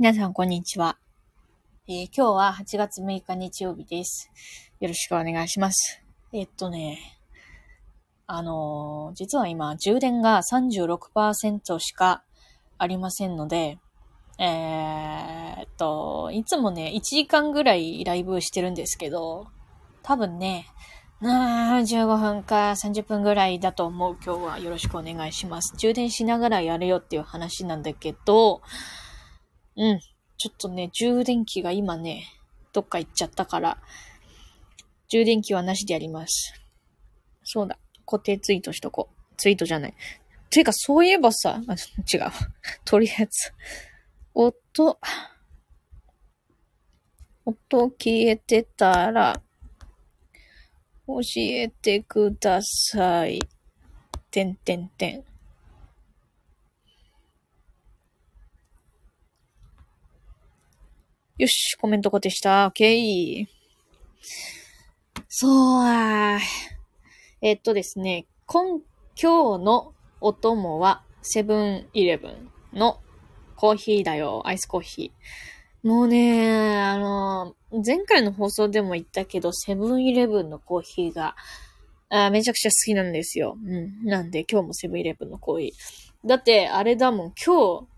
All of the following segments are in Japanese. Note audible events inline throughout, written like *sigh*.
皆さん、こんにちは、えー今日は8月6日日曜日です。よろしくお願いします。えっとね、あのー実は今、充電が36%しかありませんので、えーっと、いつもね、1時間ぐらいライブしてるんですけど、多分ね、15分か30分ぐらいだと思う。今日はよろしくお願いします。充電しながらやるよっていう話なんだけど、うん。ちょっとね、充電器が今ね、どっか行っちゃったから、充電器はなしでやります。そうだ。固定ツイートしとこう。ツイートじゃない。ていうか、そういえばさ、あ違う。*laughs* とりあえず、音、音消えてたら、教えてください。てんてんてん。よし、コメント固定した。オッケー。そうあえっとですね、今、今日のお供は、セブンイレブンのコーヒーだよ。アイスコーヒー。もうね、あの、前回の放送でも言ったけど、セブンイレブンのコーヒーが、あめちゃくちゃ好きなんですよ。うん。なんで、今日もセブンイレブンのコーヒー。だって、あれだもん、今日、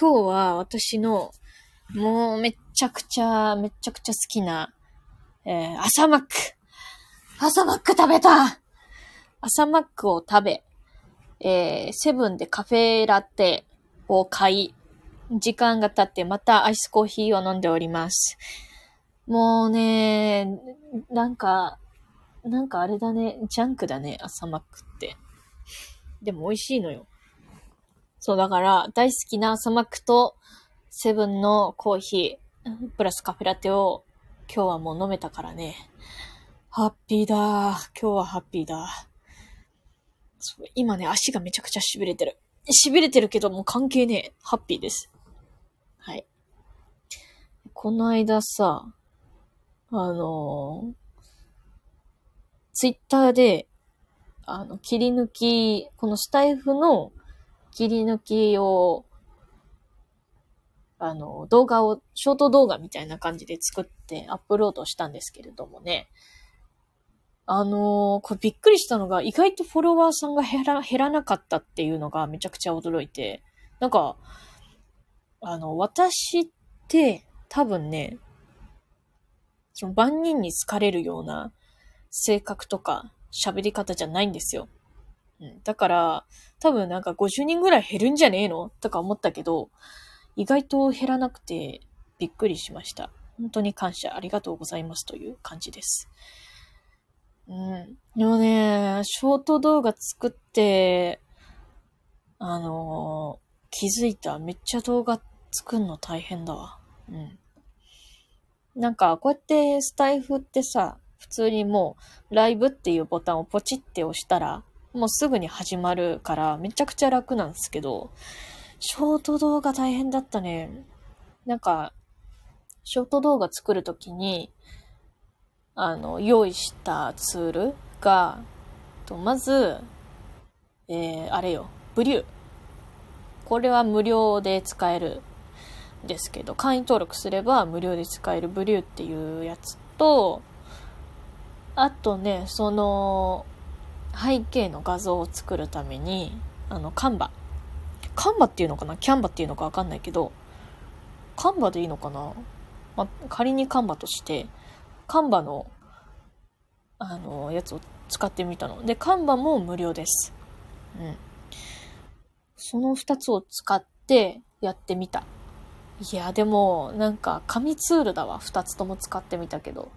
今日は私の、もうめっちゃくちゃ、めっちゃくちゃ好きな、えー、朝マック。朝マック食べた朝マックを食べ、えー、セブンでカフェラテを買い、時間が経ってまたアイスコーヒーを飲んでおります。もうね、なんか、なんかあれだね、ジャンクだね、朝マックって。でも美味しいのよ。そう、だから大好きな朝マックとセブンのコーヒー、プラスカフェラテを今日はもう飲めたからね。ハッピーだ今日はハッピーだ今ね、足がめちゃくちゃ痺れてる。痺れてるけどもう関係ねえ。ハッピーです。はい。この間さ、あのツイッターで、あの、切り抜き、このスタイフの切り抜きをあの、動画を、ショート動画みたいな感じで作ってアップロードしたんですけれどもね。あのこれびっくりしたのが、意外とフォロワーさんが減ら、減らなかったっていうのがめちゃくちゃ驚いて。なんか、あの、私って多分ね、その万人に好かれるような性格とか喋り方じゃないんですよ。うん、だから、多分なんか50人ぐらい減るんじゃねえの？とか思ったけど、意外と減らなくてびっくりしました。本当に感謝ありがとうございますという感じです。うん。でもね、ショート動画作って、あのー気づいた。めっちゃ動画作るの大変だわ。うん。なんか、こうやってスタイフってさ、普通にもう、ライブっていうボタンをポチって押したら、もうすぐに始まるから、めちゃくちゃ楽なんですけど、ショート動画大変だったね。なんか、ショート動画作るときに、あの、用意したツールが、とまず、えー、あれよ、ブリュー。これは無料で使えるんですけど、会員登録すれば無料で使えるブリューっていうやつと、あとね、その、背景の画像を作るために、あの、カンバ。カンバっていうのかな？キャンバっていうのかわかんないけど、カンバでいいのかな？まあ、仮にカンバとして、カンバの、あの、やつを使ってみたの。で、カンバも無料です。うん。その二つを使ってやってみた。いや、でも、なんか、紙ツールだわ。二つとも使ってみたけど。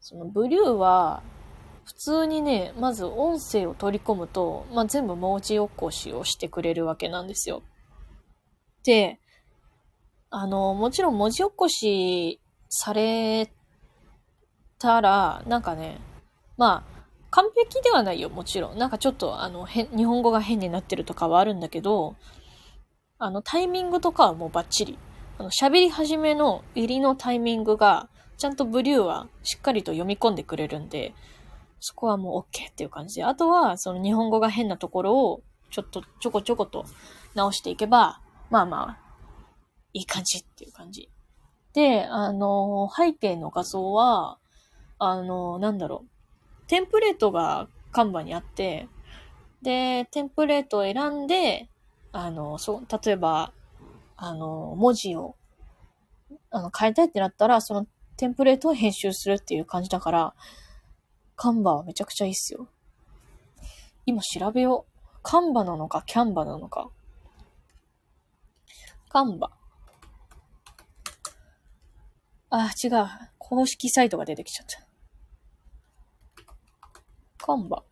その、ブリューは、普通にね、まず音声を取り込むと、まあ、全部文字起こしをしてくれるわけなんですよ。で、あの、もちろん文字起こしされたら、なんかね、まあ、完璧ではないよ、もちろん。なんかちょっと、あの、日本語が変になってるとかはあるんだけど、あの、タイミングとかはもうバッチリ。あの、喋り始めの入りのタイミングが、ちゃんとブリューはしっかりと読み込んでくれるんで、そこはもう OK っていう感じで。あとは、その日本語が変なところを、ちょっとちょこちょこと直していけば、まあまあ、いい感じっていう感じ。で、あの、背景の画像は、あの、なんだろう。テンプレートがカンバにあって、で、テンプレートを選んで、あの、そう、例えば、あの、文字を、あの、変えたいってなったら、そのテンプレートを編集するっていう感じだから、カンバはめちゃくちゃいいっすよ。今調べよう。カンバなのか、キャンバなのか。カンバ。あ、違う。公式サイトが出てきちゃった。カンバ。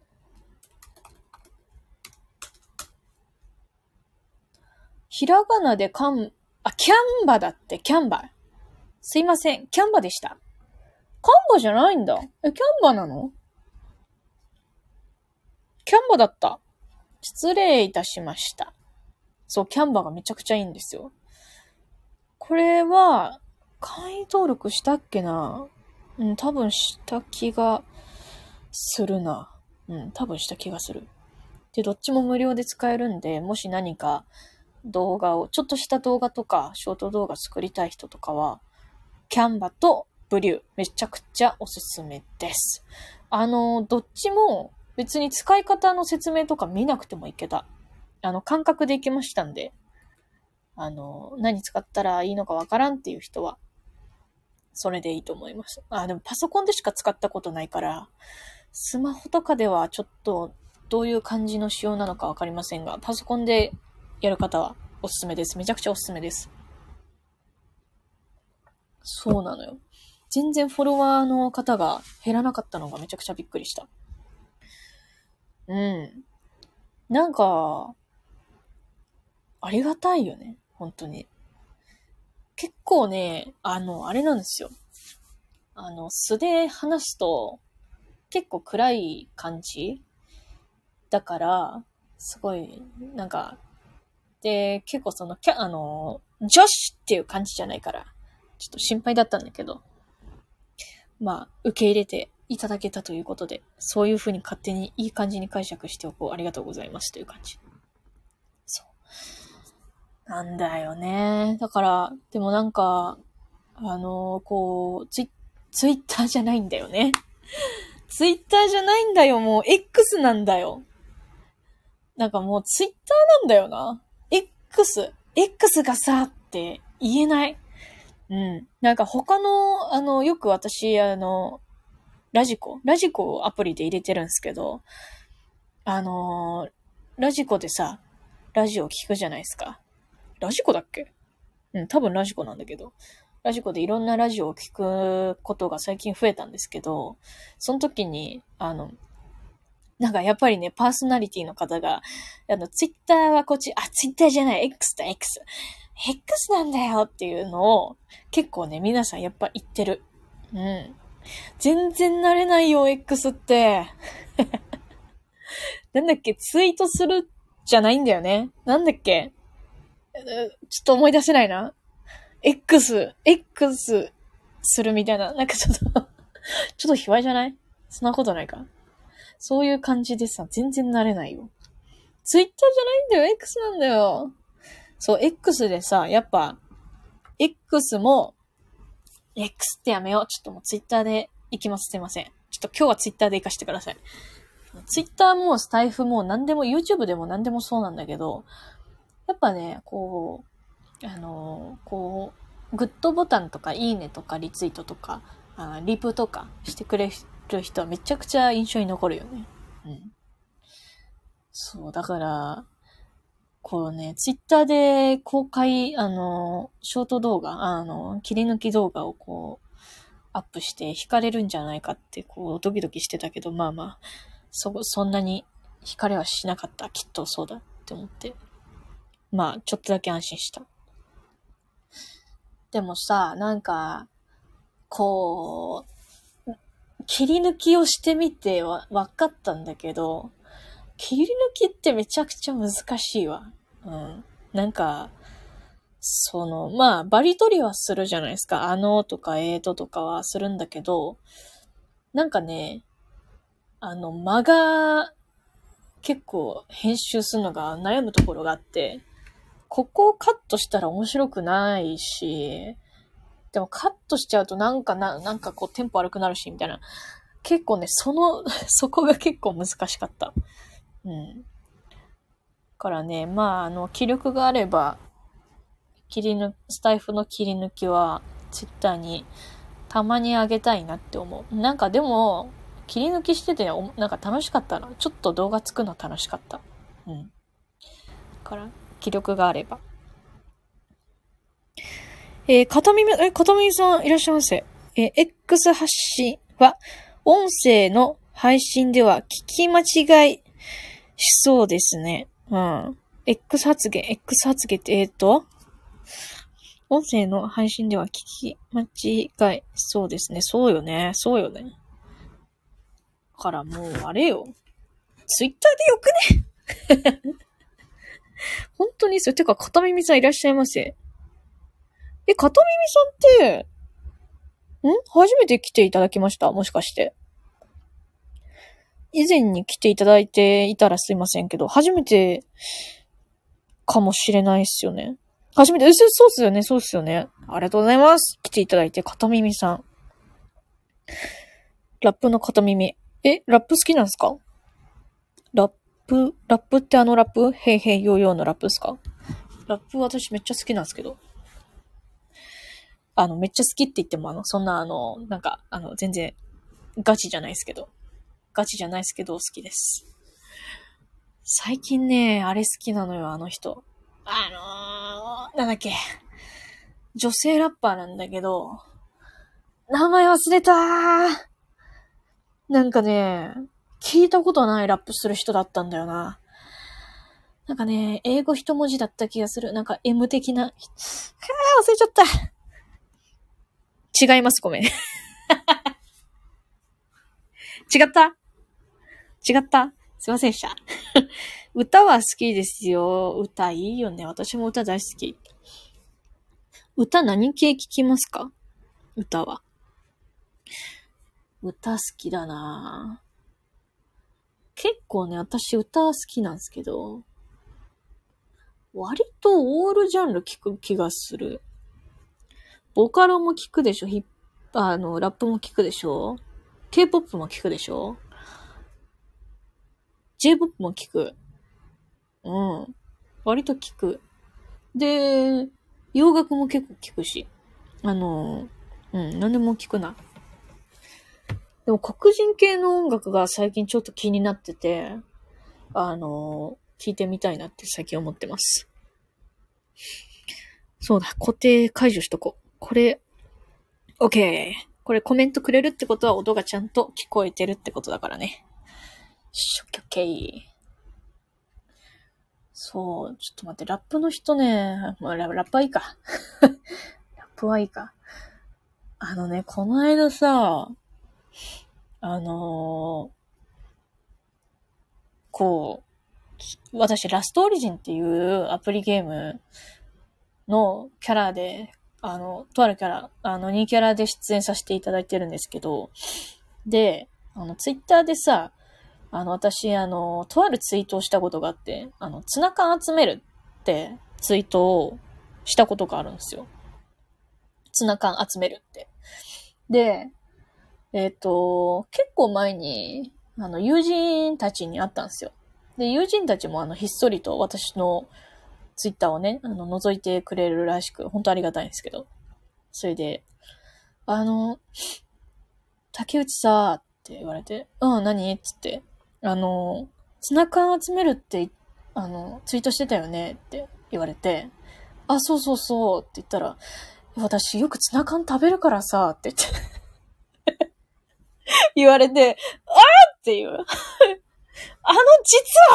ひらがなでカン、あ、キャンバだって、キャンバ。すいません、キャンバでした。カンバじゃないんだ。え、キャンバなの？キャンバだった。失礼いたしました。そう、キャンバがめちゃくちゃいいんですよ。これは、会員登録したっけな？うん、多分した気がするな。うん、多分した気がする。で、どっちも無料で使えるんで、もし何か動画を、ちょっとした動画とか、ショート動画作りたい人とかは、キャンバとブリュー、めちゃくちゃおすすめです。あの、どっちも別に使い方の説明とか見なくてもいけた。あの、感覚でいけましたんで、あの、何使ったらいいのかわからんっていう人は、それでいいと思います。あ、でもパソコンでしか使ったことないから、スマホとかではちょっとどういう感じの仕様なのかわかりませんが、パソコンでやる方はおすすめです。めちゃくちゃおすすめです。そうなのよ。全然フォロワーの方が減らなかったのがめちゃくちゃびっくりした。うん。なんか、ありがたいよね。本当に。結構ね、あの、あれなんですよ。あの、素で話すと、結構暗い感じだから、すごい、なんか、で、結構その、キャ、あの、女子っていう感じじゃないから、ちょっと心配だったんだけど、まあ、受け入れていただけたということで、そういう風に勝手にいい感じに解釈しておこう。ありがとうございますという感じ。そう。なんだよね。だから、でもなんか、あのー、こう、ツイ、ツイッターじゃないんだよね。*laughs* ツイッターじゃないんだよ。もう X なんだよ。なんかもうツイッターなんだよな。X、X がさ、って言えない。うん。なんか他の、あの、よく私、あの、ラジコラジコをアプリで入れてるんですけど、あのラジコでさ、ラジオ聞くじゃないですか。ラジコだっけ？うん、多分ラジコなんだけど。ラジコでいろんなラジオを聞くことが最近増えたんですけど、その時に、あの、なんかやっぱりね、パーソナリティの方が、あの、ツイッターはこっち、あ、ツイッターじゃない、X だ、X。X なんだよっていうのを、結構ね、皆さんやっぱ言ってる。うん。全然慣れないよ、X って。*laughs* なんだっけ、ツイートするじゃないんだよね。なんだっけ？ちょっと思い出せないな。X、X するみたいな。なんかちょっと *laughs* ちょっと卑猥じゃない？そんなことないか。そういう感じでさ、全然慣れないよ。ツイッターじゃないんだよ、X なんだよ。そう、X でさ、やっぱ、X も、X ってやめよう。ちょっともうツイッターで行きます。すいません。ちょっと今日はツイッターで行かしてください。ツイッターもスタイフも何でも YouTube でも何でもそうなんだけど、やっぱね、こう、あの、こう、グッドボタンとかいいねとかリツイートとか、あリプとかしてくれる人はめちゃくちゃ印象に残るよね。うん。そう、だから、こうね、ツイッターで公開、あの、ショート動画、あの、切り抜き動画をこう、アップして惹かれるんじゃないかって、こう、ドキドキしてたけど、まあまあ、そ、そんなに惹かれはしなかった。きっとそうだって思って。まあ、ちょっとだけ安心した。でもさ、なんか、こう、切り抜きをしてみてわ、わかったんだけど、切り抜きってめちゃくちゃ難しいわ。うん。なんか、その、まあ、バリ取りはするじゃないですか。あのとかえーととかはするんだけど、なんかね、あの、間が結構編集するのが悩むところがあって、ここをカットしたら面白くないし、でもカットしちゃうとなんかな、なんかこうテンポ悪くなるし、みたいな。結構ね、その、そこが結構難しかった。うん。からね、まあ、あの、気力があれば、切り抜、スタイフの切り抜きは、ツイッターにたまにあげたいなって思う。なんかでも、切り抜きしてて、なんか楽しかったな。ちょっと動画作るの楽しかった。うん。から、気力があれば。えー、片耳、え、片耳さんいらっしゃいませ。えー、X 発信は、音声の配信では聞き間違いしそうですね。うん。X 発言、X 発言って、えっ、ー、と、音声の配信では聞き間違いそうですね。そうよね。そうよね。からもう、あれよ。ツイッターでよくね？*laughs* 本当にそれ。てか、片耳さんいらっしゃいませ。え、片耳さんって、ん？初めて来ていただきました？もしかして。以前に来ていただいていたらすいませんけど、初めてかもしれないっすよね。初めて、そうっすよね、そうっすよね。ありがとうございます。来ていただいて、片耳さん。ラップの片耳。え、ラップ好きなんすか？ラップ、ラップってあのラップ？へいへいよーよーのラップですか？ラップ私めっちゃ好きなんですけど。あの、めっちゃ好きって言っても、あの、そんな、あの、なんか、あの、全然、ガチじゃないですけど。ガチじゃないですけど、好きです。最近ね、あれ好きなのよ、あの人。あのー、なんだっけ。女性ラッパーなんだけど、名前忘れたー。なんかね、聞いたことないラップする人だったんだよな。なんかね、英語一文字だった気がする。なんか M 的な。はぁ、忘れちゃった。違います、ごめん。*laughs* 違った？違った？すいませんでした。*laughs* 歌は好きですよ。歌いいよね。私も歌大好き。歌何系聞きますか？歌は。歌好きだな結構ね、私歌好きなんですけど、割とオールジャンル聞く気がする。ボカロも聞くでしょ？ヒッあの、ラップも聞くでしょ ?K-POP も聞くでしょ？?J-POP も聞く。うん。割と聞く。で、洋楽も結構聞くし。あの、うん、何でも聞くな。でも黒人系の音楽が最近ちょっと気になってて、あの、聞いてみたいなって最近思ってます。そうだ、固定解除しとこう。これ、OK。これコメントくれるってことは音がちゃんと聞こえてるってことだからね。しょ、OK。そう、ちょっと待って、ラップの人ね、まあ、ララップはいいか。*laughs* ラップはいいか。あのね、この間さ、あのー、こう、私、ラストオリジンっていうアプリゲームのキャラであの、とあるキャラ、あの、2キャラで出演させていただいてるんですけど、で、あの、ツイッターでさ、あの、私、あの、とあるツイートをしたことがあって、あの、ツナ缶集めるってツイートをしたことがあるんですよ。ツナ缶集めるって。で、えっ、ー、と、結構前に、あの、友人たちに会ったんですよ。で、友人たちもあの、ひっそりと私のツイッターをね、あの、覗いてくれるらしく、本当ありがたいんですけど。それで、あの、竹内さ、って言われて、うん、何？つって、あの、ツナ缶集めるって、あの、ツイートしてたよねって言われて、あ、そうそうそうって言ったら、私よくツナ缶食べるからさ、って言って *laughs* 言われて、あーっていうあの、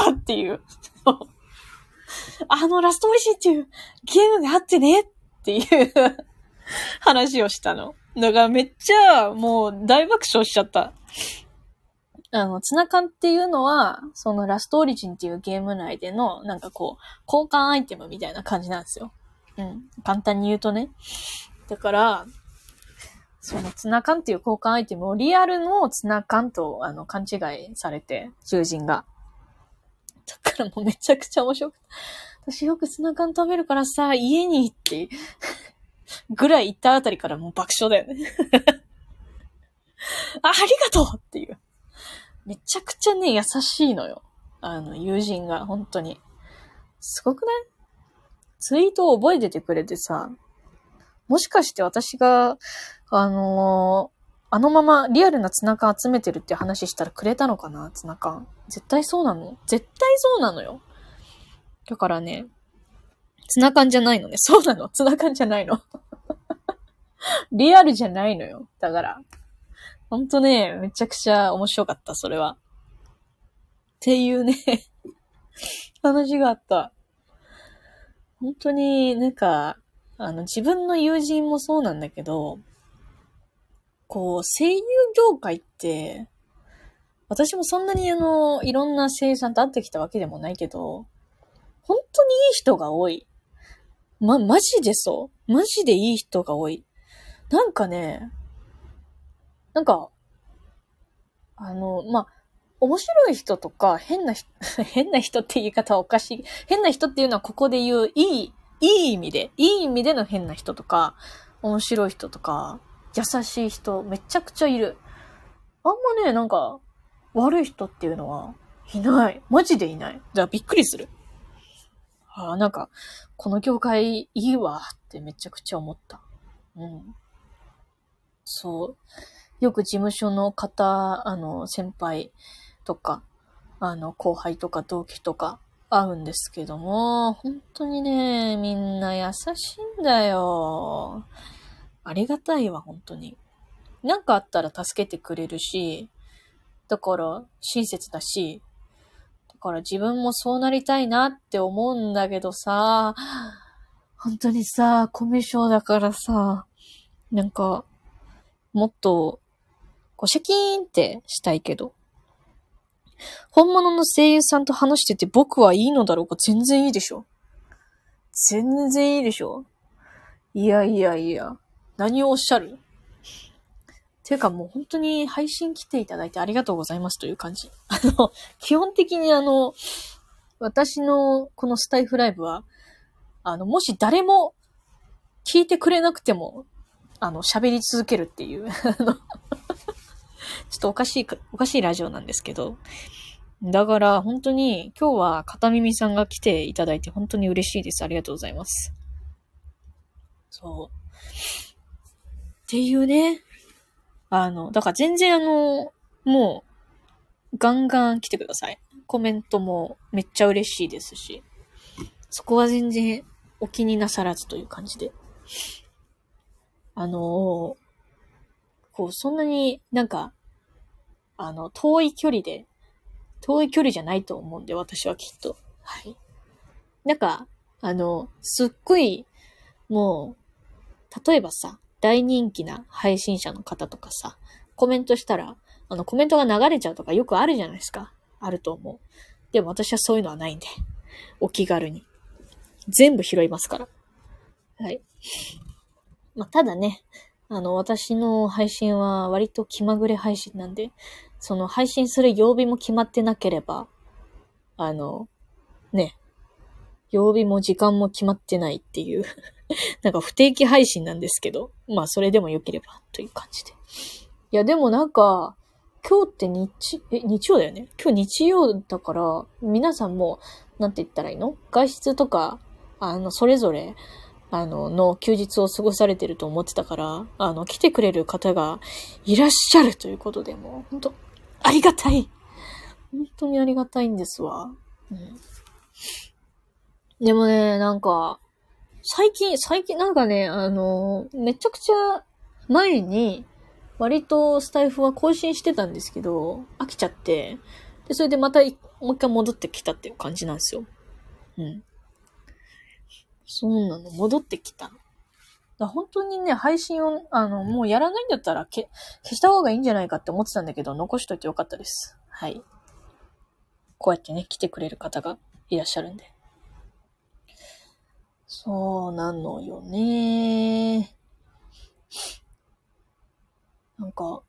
実はっていうあのラストオリジンっていうゲームがあってねっていう話をしたの。だからめっちゃもう大爆笑しちゃった。あの、ツナ缶っていうのは、そのラストオリジンっていうゲーム内での、なんかこう、交換アイテムみたいな感じなんですよ。うん。簡単に言うとね。だから、そのツナ缶っていう交換アイテムをリアルのツナ缶とあの勘違いされて、囚人が。だからもうめちゃくちゃ面白くて私よくツナ缶食べるからさ、家にって、ぐらい行ったあたりからもう爆笑だよね *laughs* あ、ありがとうっていう。めちゃくちゃね、優しいのよ。あの、友人が、本当に。すごくない？ツイートを覚えててくれてさ、もしかして私が、あのー、あのままリアルなツナ缶集めてるって話したらくれたのかな？ツナ缶。絶対そうなの？絶対そうなのよ。だからね、ツナ缶じゃないのね。そうなのツナ缶じゃないの。*laughs* リアルじゃないのよ。だから。ほんとね、めちゃくちゃ面白かった、それは。っていうね *laughs* 話があった。本当になんか、あの、自分の友人もそうなんだけど、こう、声優業界って、私もそんなにあの、いろんな声優さんと会ってきたわけでもないけど、本当にいい人が多い。ま、マジでそう。マジでいい人が多い。なんかね、なんか、あの、まあ、面白い人とか、変な人、*laughs* 変な人って言い方はおかしい。変な人っていうのはここで言う、いい、いい意味で、いい意味での変な人とか、面白い人とか、優しい人、めちゃくちゃいる。あんまね、なんか、悪い人っていうのは、いない。マジでいない。だからびっくりする。ああ、なんか、この業界いいわってめちゃくちゃ思った。うん。そう。よく事務所の方、あの、先輩とか、あの、後輩とか同期とか会うんですけども、本当にね、みんな優しいんだよ。ありがたいわ、本当に。なんかあったら助けてくれるし、だから親切だし、だから自分もそうなりたいなって思うんだけどさ、本当にさ、コミュ障だからさ、なんか、もっと、こうシャキーンってしたいけど、本物の声優さんと話してて僕はいいのだろうか全然いいでしょ。全然いいでしょ。いやいやいや。何をおっしゃる？ていうかもう本当に配信来ていただいてありがとうございますという感じ。あの、基本的にあの、私のこのスタイフライブは、あの、もし誰も聞いてくれなくても、あの、喋り続けるっていう、あの、ちょっとおかしい、おかしいラジオなんですけど。だから、本当に、今日は片耳さんが来ていただいて本当に嬉しいです。ありがとうございます。そう。っていうね。あの、だから全然あの、もう、ガンガン来てください。コメントもめっちゃ嬉しいですし。そこは全然お気になさらずという感じで。あのこう、そんなになんか、あの、遠い距離で、遠い距離じゃないと思うんで、私はきっと。はい。なんか、あの、すっごい、もう、例えばさ、大人気な配信者の方とかさ、コメントしたら、あの、コメントが流れちゃうとかよくあるじゃないですか。あると思う。でも私はそういうのはないんで、お気軽に。全部拾いますから。はい。まあ、ただね、あの、私の配信は割と気まぐれ配信なんで、その配信する曜日も決まってなければ、あの、ね、曜日も時間も決まってないっていう *laughs* なんか不定期配信なんですけど、まあそれでも良ければという感じで。いやでもなんか、今日って日、え、日曜だよね？今日日曜だから、皆さんも、なんて言ったらいいの？外出とか、あの、それぞれ、あの、の休日を過ごされてると思ってたから、あの、来てくれる方がいらっしゃるということで、もう、本当ありがたい本当にありがたいんですわ。うん。でもね、なんか、最近、最近なんかね、あの、めちゃくちゃ前に、割とスタイフは更新してたんですけど、飽きちゃって、で、それでまたもう一回戻ってきたっていう感じなんですよ。うん。そうなの、戻ってきた。だ本当にね、配信を、あの、もうやらないんだったら消、消した方がいいんじゃないかって思ってたんだけど、残しといてよかったです。はい。こうやってね、来てくれる方がいらっしゃるんで。そうなのよね。なんか、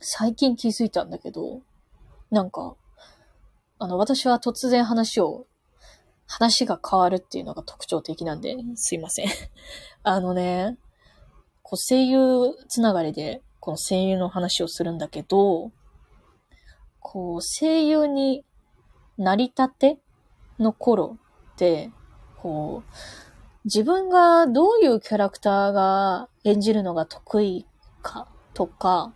最近気づいたんだけど、なんか、あの、私は突然話を、話が変わるっていうのが特徴的なんで、すいません。*laughs* あのね、こう声優つながりで、この声優の話をするんだけど、こう、声優になりたての頃って、こう、自分がどういうキャラクターが演じるのが得意かとか、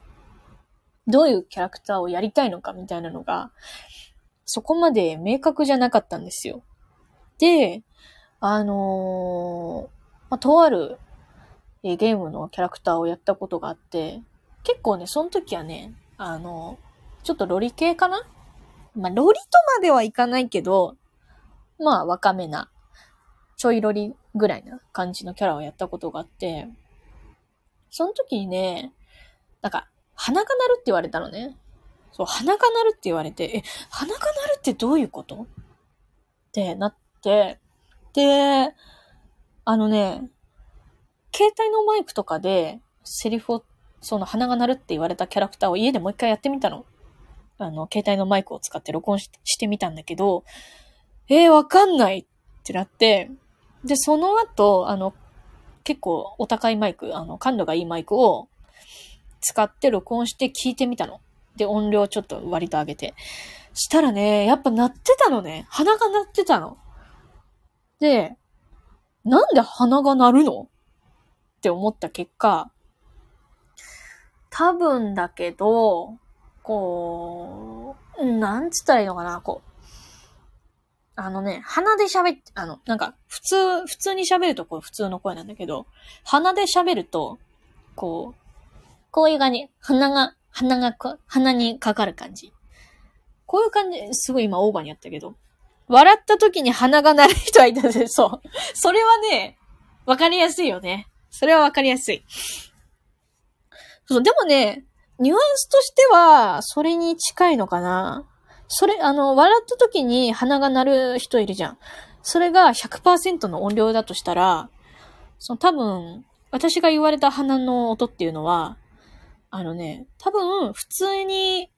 どういうキャラクターをやりたいのかみたいなのが、そこまで明確じゃなかったんですよ。で、あのー、まあ、とある、えー、ゲームのキャラクターをやったことがあって、結構ね、その時はね、あのー、ちょっとロリ系かな？まあ、ロリとまではいかないけど、まあ、若めな、ちょいロリぐらいな感じのキャラをやったことがあって、その時にね、なんか、鼻が鳴るって言われたのね。そう、鼻が鳴るって言われて、え、鼻が鳴るってどういうこと？ってなって、で、あのね、携帯のマイクとかで、セリフを、その鼻が鳴るって言われたキャラクターを家でもう一回やってみたの。あの、携帯のマイクを使って録音してみたんだけど、えー、わかんないってなって、で、その後、あの、結構お高いマイク、あの、感度がいいマイクを使って録音して聞いてみたの。で、音量ちょっと割と上げて。したらね、やっぱ鳴ってたのね。鼻が鳴ってたの。で、なんで鼻が鳴るの？って思った結果、多分だけど、こう、なんつったらいいのかな、こう。あのね、鼻で喋って、あの、なんか、普通、普通に喋るとこう普通の声なんだけど、鼻で喋ると、こう、こういう感じ。鼻が、鼻が鼻にかかる感じ。こういう感じ、すごい今オーバーにやったけど。笑った時に鼻が鳴る人はいたで、そう。それはね、わかりやすいよね。それはわかりやすい。そう、でもね、ニュアンスとしては、それに近いのかなそれ、あの、笑った時に鼻が鳴る人いるじゃん。それが100%の音量だとしたら、その多分、私が言われた鼻の音っていうのは、あのね、多分、普通に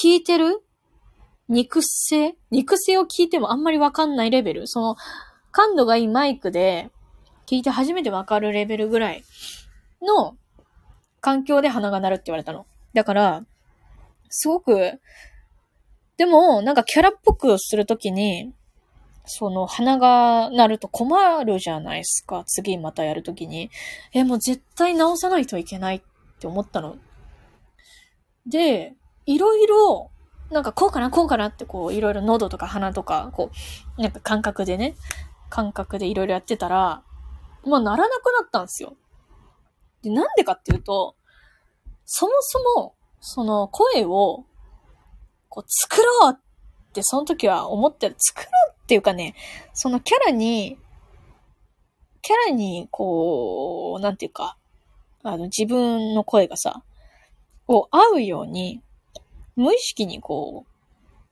聞いてる肉声？肉声を聞いてもあんまりわかんないレベル？その、感度がいいマイクで聞いて初めてわかるレベルぐらいの環境で鼻が鳴るって言われたの。だから、すごく、でも、なんかキャラっぽくするときに、その鼻が鳴ると困るじゃないですか。次またやるときに。え、もう絶対直さないといけないって思ったの。で、いろいろ、なんかこうかな、こうかなってこう、いろいろ喉とか鼻とか、こう、なんか感覚でね、感覚でいろいろやってたら、まあ、ならなくなったんですよ。で、なんでかっていうと、そもそも、その声を、こう、作ろうってその時は思ってる。作ろうっていうかね、そのキャラに、キャラに、こう、なんていうか、あの、自分の声がさ、を合うように、無意識にこ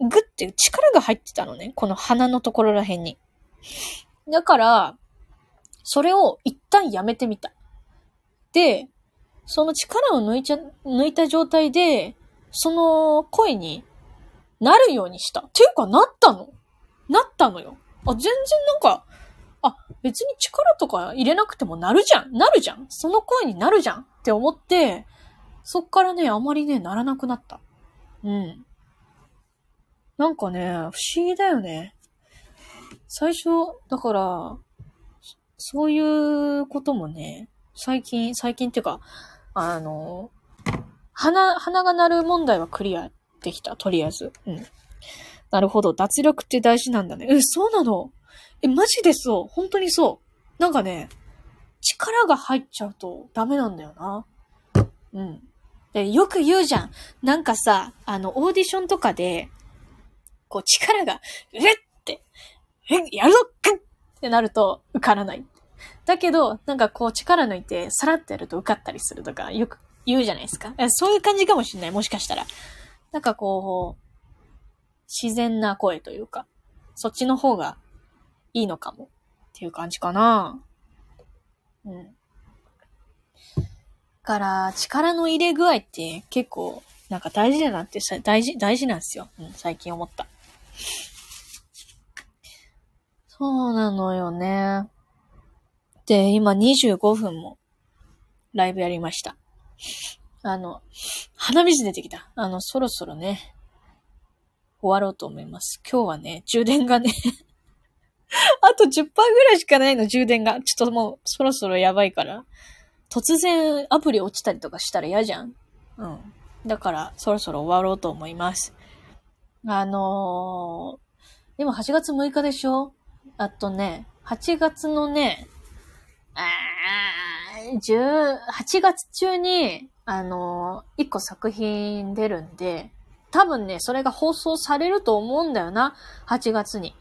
う、ぐって力が入ってたのね。この鼻のところら辺に。だから、それを一旦やめてみた。で、その力を抜いちゃ、抜いた状態で、その声になるようにした。ていうか、なったのなったのよ。あ、全然なんか、あ、別に力とか入れなくてもなるじゃんなるじゃんその声になるじゃんって思って、そっからね、あまりね、ならなくなった。うん。なんかね、不思議だよね。最初、だから、そういうこともね、最近、最近っていうか、あの、鼻、鼻が鳴る問題はクリアできた、とりあえず。うん。なるほど。脱力って大事なんだね。え、そうなの？え、マジでそう？本当にそう？なんかね、力が入っちゃうとダメなんだよな。うん。で、よく言うじゃん。なんかさ、あの、オーディションとかで、こう力が、うえって、え、やるぞくってなると受からない。だけど、なんかこう力抜いて、さらってやると受かったりするとか、よく言うじゃないですか。そういう感じかもしんない。もしかしたら。なんかこう、自然な声というか、そっちの方がいいのかもっていう感じかな。うん。から、力の入れ具合って結構、なんか大事だなって、大事、大事なんですよ。うん、最近思った。そうなのよね。で、今25分もライブやりました。あの、鼻水出てきた。あの、そろそろね、終わろうと思います。今日はね、充電がね *laughs* あと10%ぐらいしかないの、充電が。ちょっともう、そろそろやばいから。突然アプリ落ちたりとかしたら嫌じゃん。うん。だから、そろそろ終わろうと思います。あのー、でも8月6日でしょ？あとね、8月のね、あー、8月中に、あのー、1個作品出るんで、多分ね、それが放送されると思うんだよな。8月に。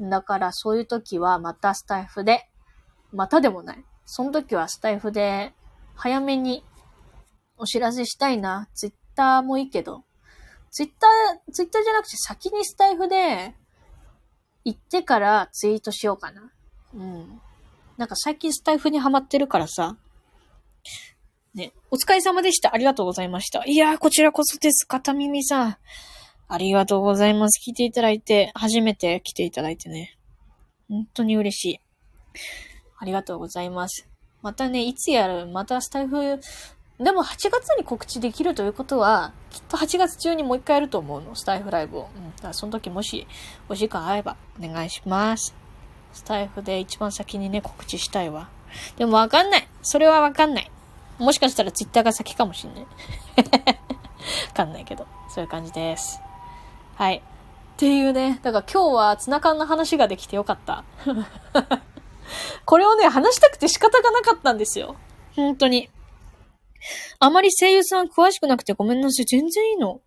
だからそういう時はまたスタイフで、またでもない。その時はスタイフで早めにお知らせしたいな。ツイッターもいいけど。ツイッター、ツイッターじゃなくて先にスタイフで行ってからツイートしようかな。うん。なんか最近スタイフにハマってるからさ。ね。お疲れ様でした。ありがとうございました。いやー、こちらこそです。片耳さん。ありがとうございます。来ていただいて、初めて来ていただいてね。本当に嬉しい。ありがとうございます。またね、いつやる？またスタイフ、でも8月に告知できるということは、きっと8月中にもう一回やると思うの。スタイフライブを。うん。だからその時もしお時間あればお願いします。スタイフで一番先にね、告知したいわ。でもわかんない。それはわかんない。もしかしたらツイッターが先かもしんない。*laughs* わかんないけど。そういう感じです。はい。っていうね。だから今日はツナ缶の話ができてよかった。*laughs* これをね、話したくて仕方がなかったんですよ。本当に。あまり声優さん詳しくなくてごめんなさい。全然いいの。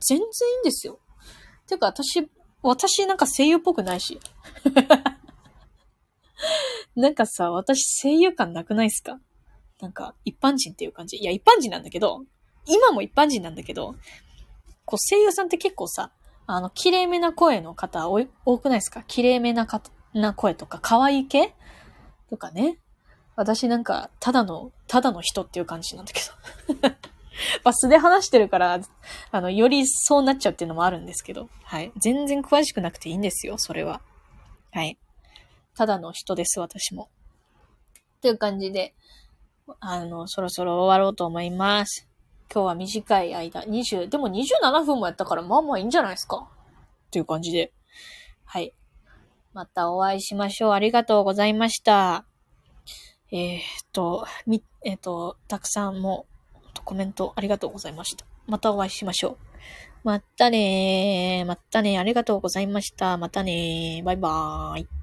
全然いいんですよ。てか私、私なんか声優っぽくないし。*laughs* なんかさ、私声優感なくないっすか？なんか、一般人っていう感じ。いや、一般人なんだけど、今も一般人なんだけど、こう、声優さんって結構さ、あの、綺麗めな声の方多くないですか？綺麗めなかな声とか、可愛い系？とかね。私なんか、ただの、ただの人っていう感じなんだけど。*laughs* まあ、素で話してるから、あの、よりそうなっちゃうっていうのもあるんですけど。はい。全然詳しくなくていいんですよ、それは。はい。ただの人です、私も。っていう感じで、あの、そろそろ終わろうと思います。今日は短い間、20、でも27分もやったから、まあまあいいんじゃないですか。っていう感じで。はい。またお会いしましょう。ありがとうございました。えー、っと、み、えー、っと、たくさんもコメントありがとうございました。またお会いしましょう。またねー。またねー。ありがとうございました。またねー。バイバーイ。